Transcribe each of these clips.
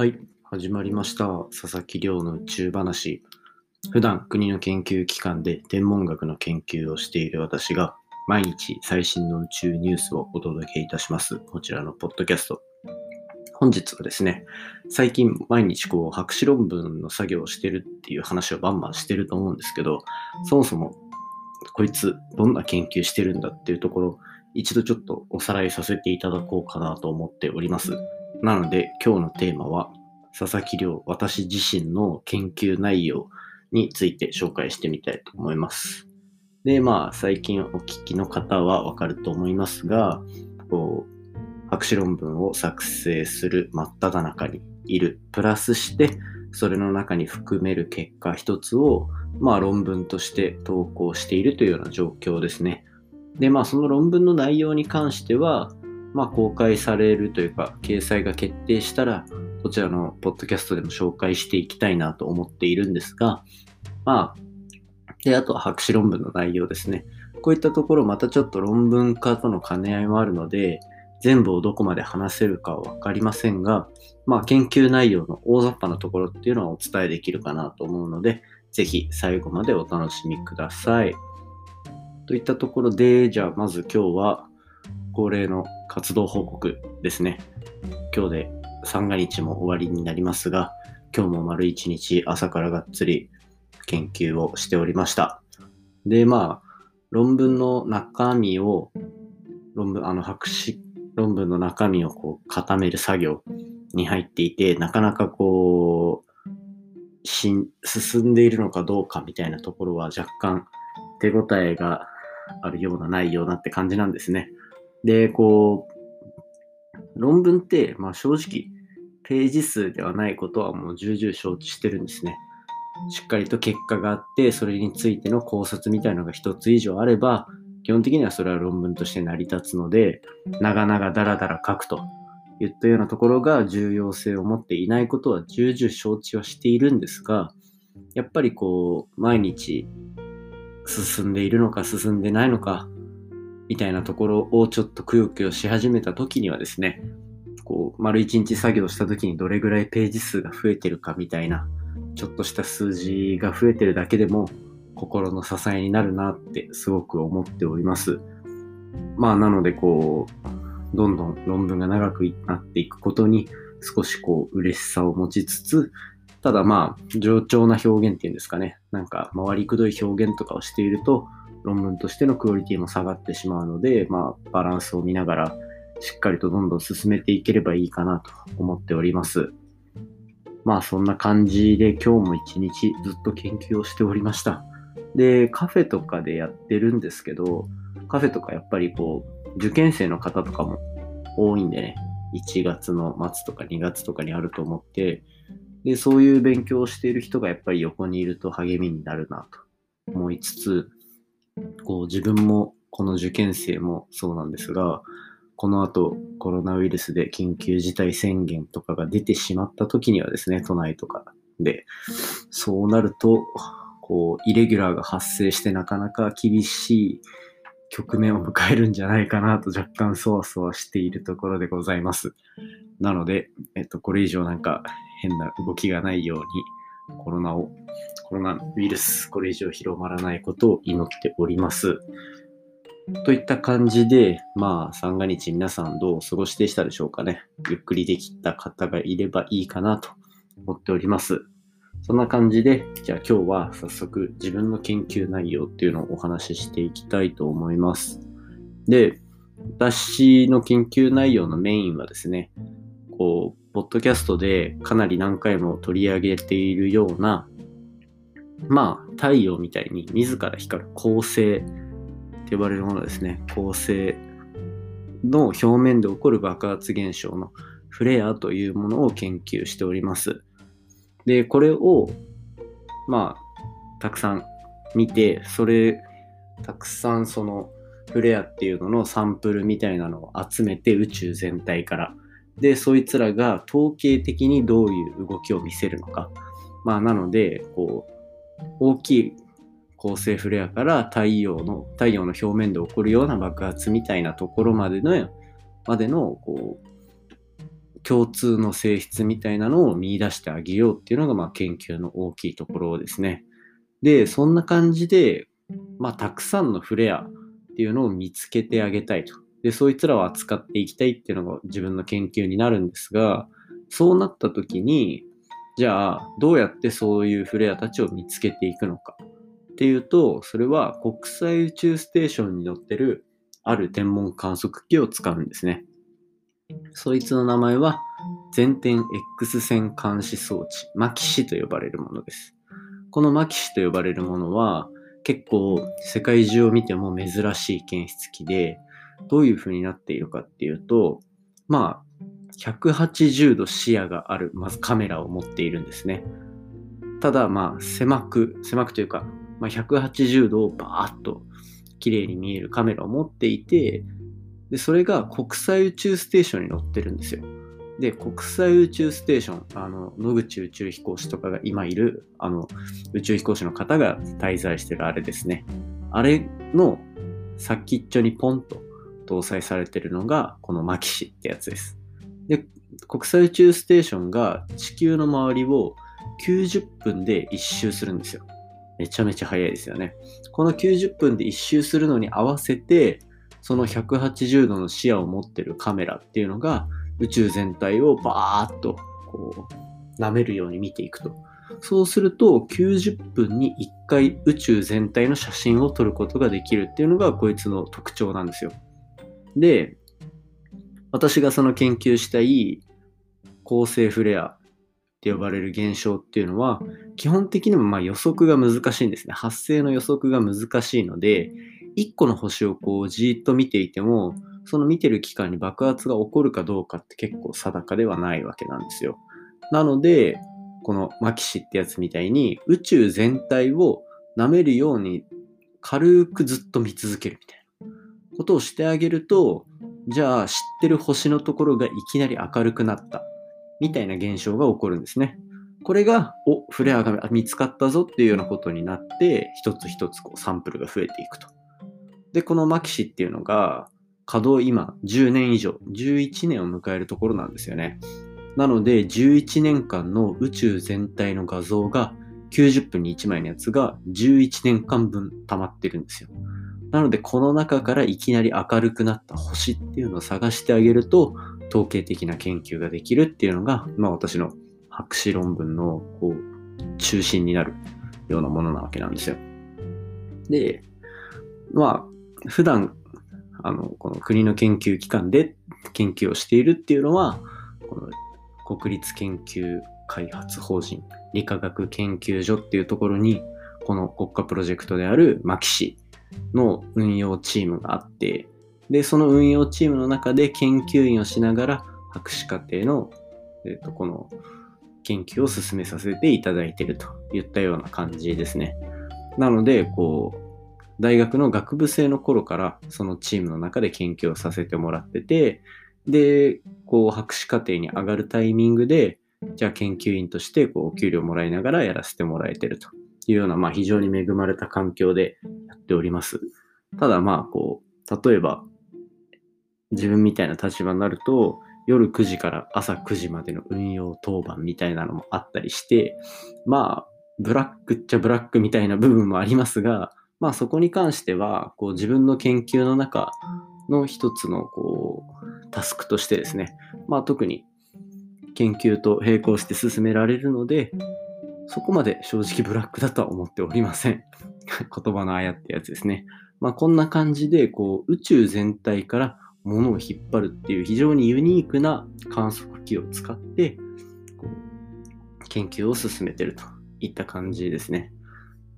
はい、始まりました。佐々木亮の宇宙話。普段国の研究機関で天文学の研究をしている私が毎日最新の宇宙ニュースをお届けいたします。こちらのポッドキャスト。本日はですね、最近毎日こう博士論文の作業をしてるっていう話をバンバンしてると思うんですけど、そもそもこいつどんな研究してるんだっていうところ、一度ちょっとおさらいさせていただこうかなと思っております。なので今日のテーマは佐々木亮、私自身の研究内容について紹介してみたいと思います。で、まあ最近お聞きの方はわかると思いますが、こう博士論文を作成する真っ只中にいる。プラスして、それの中に含める結果一つを、まあ論文として投稿しているというような状況ですね。で、まあその論文の内容に関しては、まあ公開されるというか、掲載が決定したら、こちらのポッドキャストでも紹介していきたいなと思っているんですが、まあ、で、あとは博士論文の内容ですね。こういったところまたちょっと論文化との兼ね合いもあるので、全部をどこまで話せるかはわかりませんが、まあ研究内容の大雑把なところっていうのはお伝えできるかなと思うので、ぜひ最後までお楽しみください。といったところで、じゃあまず今日は恒例の活動報告ですね。今日で三が日も終わりになりますが、今日も丸一日朝からがっつり研究をしておりました。で、まあ、論文の中身を、論文、あの、博士論文の中身をこう固める作業に入っていて、なかなかこう、進んでいるのかどうかみたいなところは若干手応えがあるような内容なって感じなんですね。で、こう、論文って、まあ正直、ページ数ではないことはもう重々承知してるんですね。しっかりと結果があって、それについての考察みたいのが一つ以上あれば、基本的にはそれは論文として成り立つので、長々だらだら書くといったようなところが重要性を持っていないことは重々承知はしているんですが、やっぱりこう、毎日進んでいるのか進んでないのか、みたいなところをちょっとくよくよし始めた時にはですね、こう、丸一日作業した時にどれぐらいページ数が増えてるかみたいな、ちょっとした数字が増えてるだけでも心の支えになるなってすごく思っております。まあなのでこう、どんどん論文が長くなっていくことに少しこう嬉しさを持ちつつ、ただまあ冗長な表現っていうんですかね、なんか回りくどい表現とかをしていると論文としてのクオリティも下がってしまうので、まあバランスを見ながらしっかりとどんどん進めていければいいかなと思っております。まあそんな感じで今日も一日ずっと研究をしておりました。で、カフェとかでやってるんですけど、カフェとかやっぱりこう、受験生の方とかも多いんでね、1月の末とか2月とかにあると思って、で、そういう勉強をしている人がやっぱり横にいると励みになるなと思いつつ、こう自分もこの受験生もそうなんですが、この後コロナウイルスで緊急事態宣言とかが出てしまった時にはですね、都内とかで、そうなると、こう、イレギュラーが発生してなかなか厳しい局面を迎えるんじゃないかなと若干そわそわしているところでございます。なので、えっと、これ以上なんか変な動きがないように、コロナを、コロナウイルス、これ以上広まらないことを祈っております。といった感じで、まあ、三が日皆さんどうお過ごしでしたでしょうかね。ゆっくりできた方がいればいいかなと思っております。そんな感じで、じゃあ今日は早速自分の研究内容っていうのをお話ししていきたいと思います。で、私の研究内容のメインはですね、こう、ポッドキャストでかなり何回も取り上げているような、まあ、太陽みたいに自ら光る恒星って呼ばれるものですね。恒星の表面で起こる爆発現象のフレアというものを研究しております。で、これを、まあ、たくさん見て、それ、たくさんそのフレアっていうののサンプルみたいなのを集めて宇宙全体から。で、そいつらが統計的にどういう動きを見せるのか。まあ、なので、こう、大きい恒星フレアから太陽の、太陽の表面で起こるような爆発みたいなところまでの、までの、こう、共通の性質みたいなのを見出してあげようっていうのが、まあ、研究の大きいところですね。で、そんな感じで、まあ、たくさんのフレアっていうのを見つけてあげたいと。で、そいつらを扱っていきたいっていうのが自分の研究になるんですが、そうなった時に、じゃあ、どうやってそういうフレアたちを見つけていくのかっていうと、それは国際宇宙ステーションに乗ってるある天文観測機を使うんですね。そいつの名前は全天 X 線監視装置、マキシと呼ばれるものです。このマキシと呼ばれるものは結構世界中を見ても珍しい検出器で、どういう風になっているかっていうと、まあ、180度視野がある、まずカメラを持っているんですね。ただ、まあ、狭く、狭くというか、まあ、180度をバーッと綺麗に見えるカメラを持っていて、で、それが国際宇宙ステーションに乗ってるんですよ。で、国際宇宙ステーション、あの、野口宇宙飛行士とかが今いる、あの、宇宙飛行士の方が滞在してるあれですね。あれの先っちょにポンと搭載されてるのが、このマキシってやつです。で、国際宇宙ステーションが地球の周りを90分で一周するんですよ。めちゃめちゃ早いですよね。この90分で一周するのに合わせて、その180度の視野を持ってるカメラっていうのが宇宙全体をバーッとこう舐めるように見ていくと。そうすると90分に1回宇宙全体の写真を撮ることができるっていうのがこいつの特徴なんですよ。で、私がその研究したい恒星フレアって呼ばれる現象っていうのは基本的にもま予測が難しいんですね。発生の予測が難しいので1個の星をこうじっと見ていてもその見てる期間に爆発が起こるかどうかって結構定かではないわけなんですよ。なのでこのマキシってやつみたいに宇宙全体を舐めるように軽くずっと見続けるみたいなことをしてあげるとじゃあ知ってる星のところがいきなり明るくなったみたいな現象が起こるんですね。これが、お、フレアが見つかったぞっていうようなことになって、一つ一つこうサンプルが増えていくと。で、このマキシっていうのが、稼働今10年以上、11年を迎えるところなんですよね。なので、11年間の宇宙全体の画像が90分に1枚のやつが11年間分溜まってるんですよ。なので、この中からいきなり明るくなった星っていうのを探してあげると、統計的な研究ができるっていうのが、まあ私の博士論文のこう中心になるようなものなわけなんですよ。で、まあ、普段、あの、この国の研究機関で研究をしているっていうのは、この国立研究開発法人理化学研究所っていうところに、この国家プロジェクトであるマキシの運用チームがあって、で、その運用チームの中で研究員をしながら、博士課程の、えっ、と、この研究を進めさせていただいているといったような感じですね。なので、こう、大学の学部生の頃からそのチームの中で研究をさせてもらってて、で、こう、博士課程に上がるタイミングで、じゃあ研究員としてこうお給料もらいながらやらせてもらえてるというような、まあ非常に恵まれた環境でやっております。ただまあこう、例えば自分みたいな立場になると、夜9時から朝9時までの運用当番みたいなのもあったりして、まあ、ブラックっちゃブラックみたいな部分もありますが、まあそこに関しては、こう自分の研究の中の一つのこうタスクとしてですね、まあ特に研究と並行して進められるので、そこまで正直ブラックだとは思っておりません。言葉のあやってやつですね。まあこんな感じで、こう宇宙全体から物を引っ張るっていう非常にユニークな観測機を使ってこう研究を進めてるといった感じですね。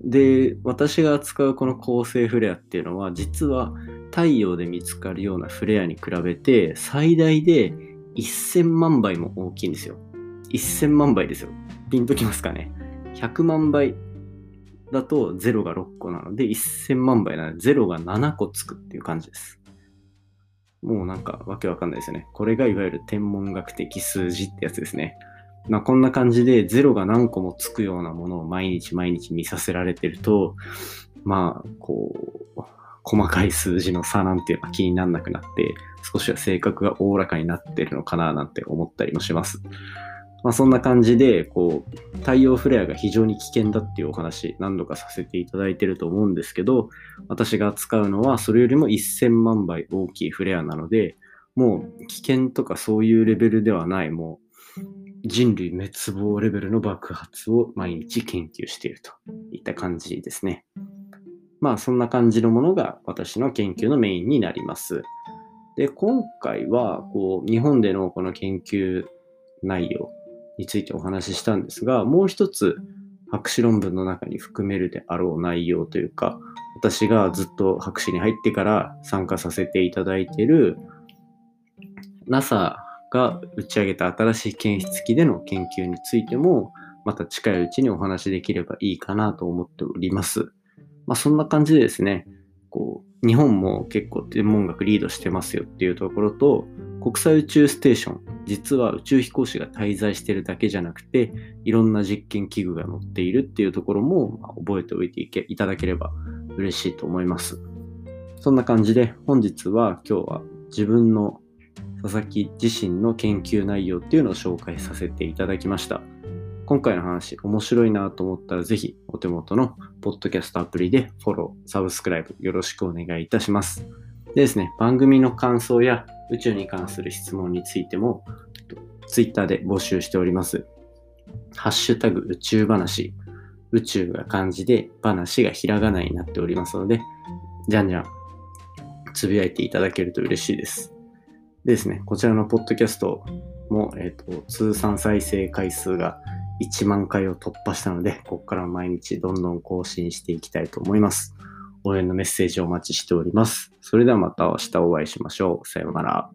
で、私が扱うこの恒星フレアっていうのは実は太陽で見つかるようなフレアに比べて最大で1000万倍も大きいんですよ。1000万倍ですよ。ピンときますかね。100万倍だと0が6個なので1000万倍なので0が7個つくっていう感じです。もうなんかわけわかんないですよね。これがいわゆる天文学的数字ってやつですね。まあこんな感じでゼロが何個もつくようなものを毎日毎日見させられてると、まあこう、細かい数字の差なんていうのは気にならなくなって、少しは性格がおおらかになってるのかななんて思ったりもします。まあ、そんな感じで、こう、太陽フレアが非常に危険だっていうお話、何度かさせていただいてると思うんですけど、私が扱うのはそれよりも1000万倍大きいフレアなので、もう危険とかそういうレベルではない、もう人類滅亡レベルの爆発を毎日研究しているといった感じですね。まあそんな感じのものが私の研究のメインになります。で、今回はこう日本でのこの研究内容についてお話ししたんですが、もう一つ博士論文の中に含めるであろう内容というか、私がずっと博士に入ってから参加させていただいている NASA が打ち上げた新しい検出機での研究についても、また近いうちにお話しできればいいかなと思っております。まあ、そんな感じでですね、こう日本も結構天文学リードしてますよっていうところと、国際宇宙ステーション、実は宇宙飛行士が滞在してるだけじゃなくて、いろんな実験器具が載っているっていうところも、ま覚えておいていけいただければ嬉しいと思います。そんな感じで本日は今日は自分の佐々木自身の研究内容っていうのを紹介させていただきました。今回の話面白いなと思ったらぜひお手元のポッドキャストアプリでフォロー、サブスクライブよろしくお願いいたします。でですね、番組の感想や宇宙に関する質問についても Twitter で募集しております。ハッシュタグ宇宙話。宇宙が漢字で話がひらがなになっておりますので、じゃんじゃんつぶやいていただけると嬉しいです。でですね、こちらのポッドキャストも、え、ー、と、通算再生回数が1万回を突破したので、ここから毎日どんどん更新していきたいと思います。応援のメッセージをお待ちしております。それではまた明日お会いしましょう。さようなら。